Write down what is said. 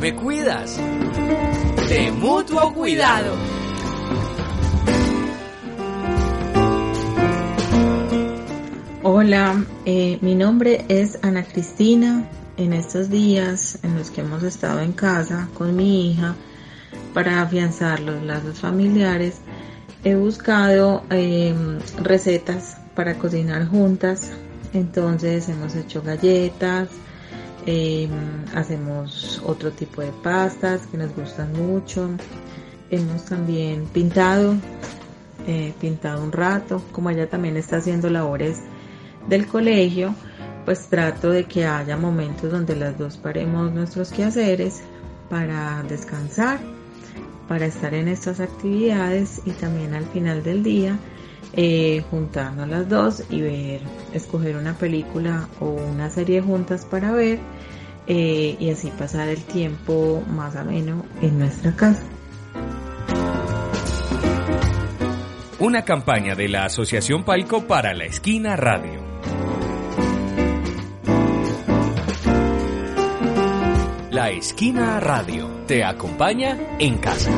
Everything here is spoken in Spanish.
¿Me cuidas? De mutuo cuidado. Hola, eh, mi nombre es Ana Cristina. En estos días en los que hemos estado en casa con mi hija para afianzar los lazos familiares, he buscado eh, recetas para cocinar juntas. Entonces hemos hecho galletas, eh, hacemos otro tipo de pastas que nos gustan mucho. Hemos también pintado, eh, pintado un rato, como ella también está haciendo labores del colegio, pues trato de que haya momentos donde las dos paremos nuestros quehaceres para descansar, para estar en estas actividades y también al final del día eh, juntarnos las dos y ver, escoger una película o una serie juntas para ver eh, y así pasar el tiempo más ameno en nuestra casa. Una campaña de la Asociación Palco para la Esquina Radio. La Esquina Radio te acompaña en casa.